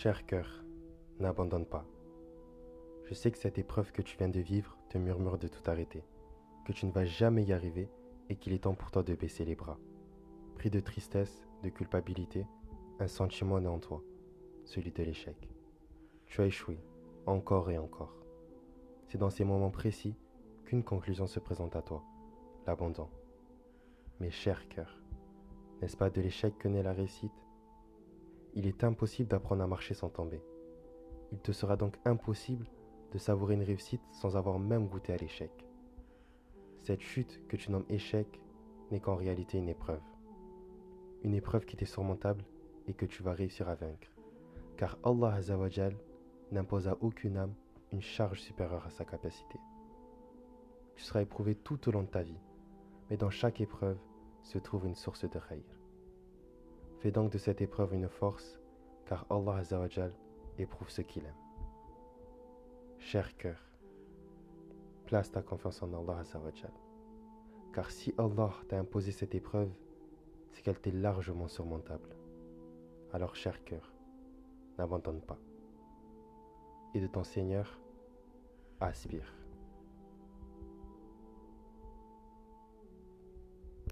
Cher cœur, n'abandonne pas. Je sais que cette épreuve que tu viens de vivre te murmure de tout arrêter, que tu ne vas jamais y arriver et qu'il est temps pour toi de baisser les bras. Pris de tristesse, de culpabilité, un sentiment naît en toi, celui de l'échec. Tu as échoué, encore et encore. C'est dans ces moments précis qu'une conclusion se présente à toi, l'abandon. Mais cher cœur, n'est-ce pas de l'échec que naît la réussite? Il est impossible d'apprendre à marcher sans tomber. Il te sera donc impossible de savourer une réussite sans avoir même goûté à l'échec. Cette chute que tu nommes échec n'est qu'en réalité une épreuve. Une épreuve qui est surmontable et que tu vas réussir à vaincre. Car Allah Azzawajal n'impose à aucune âme une charge supérieure à sa capacité. Tu seras éprouvé tout au long de ta vie, mais dans chaque épreuve se trouve une source de khayr. Fais donc de cette épreuve une force, car Allah Azzawajal éprouve ce qu'il aime. Cher cœur, place ta confiance en Allah Azzawajal. Car si Allah t'a imposé cette épreuve, c'est qu'elle t'est largement surmontable. Alors, cher cœur, n'abandonne pas. Et de ton Seigneur, aspire.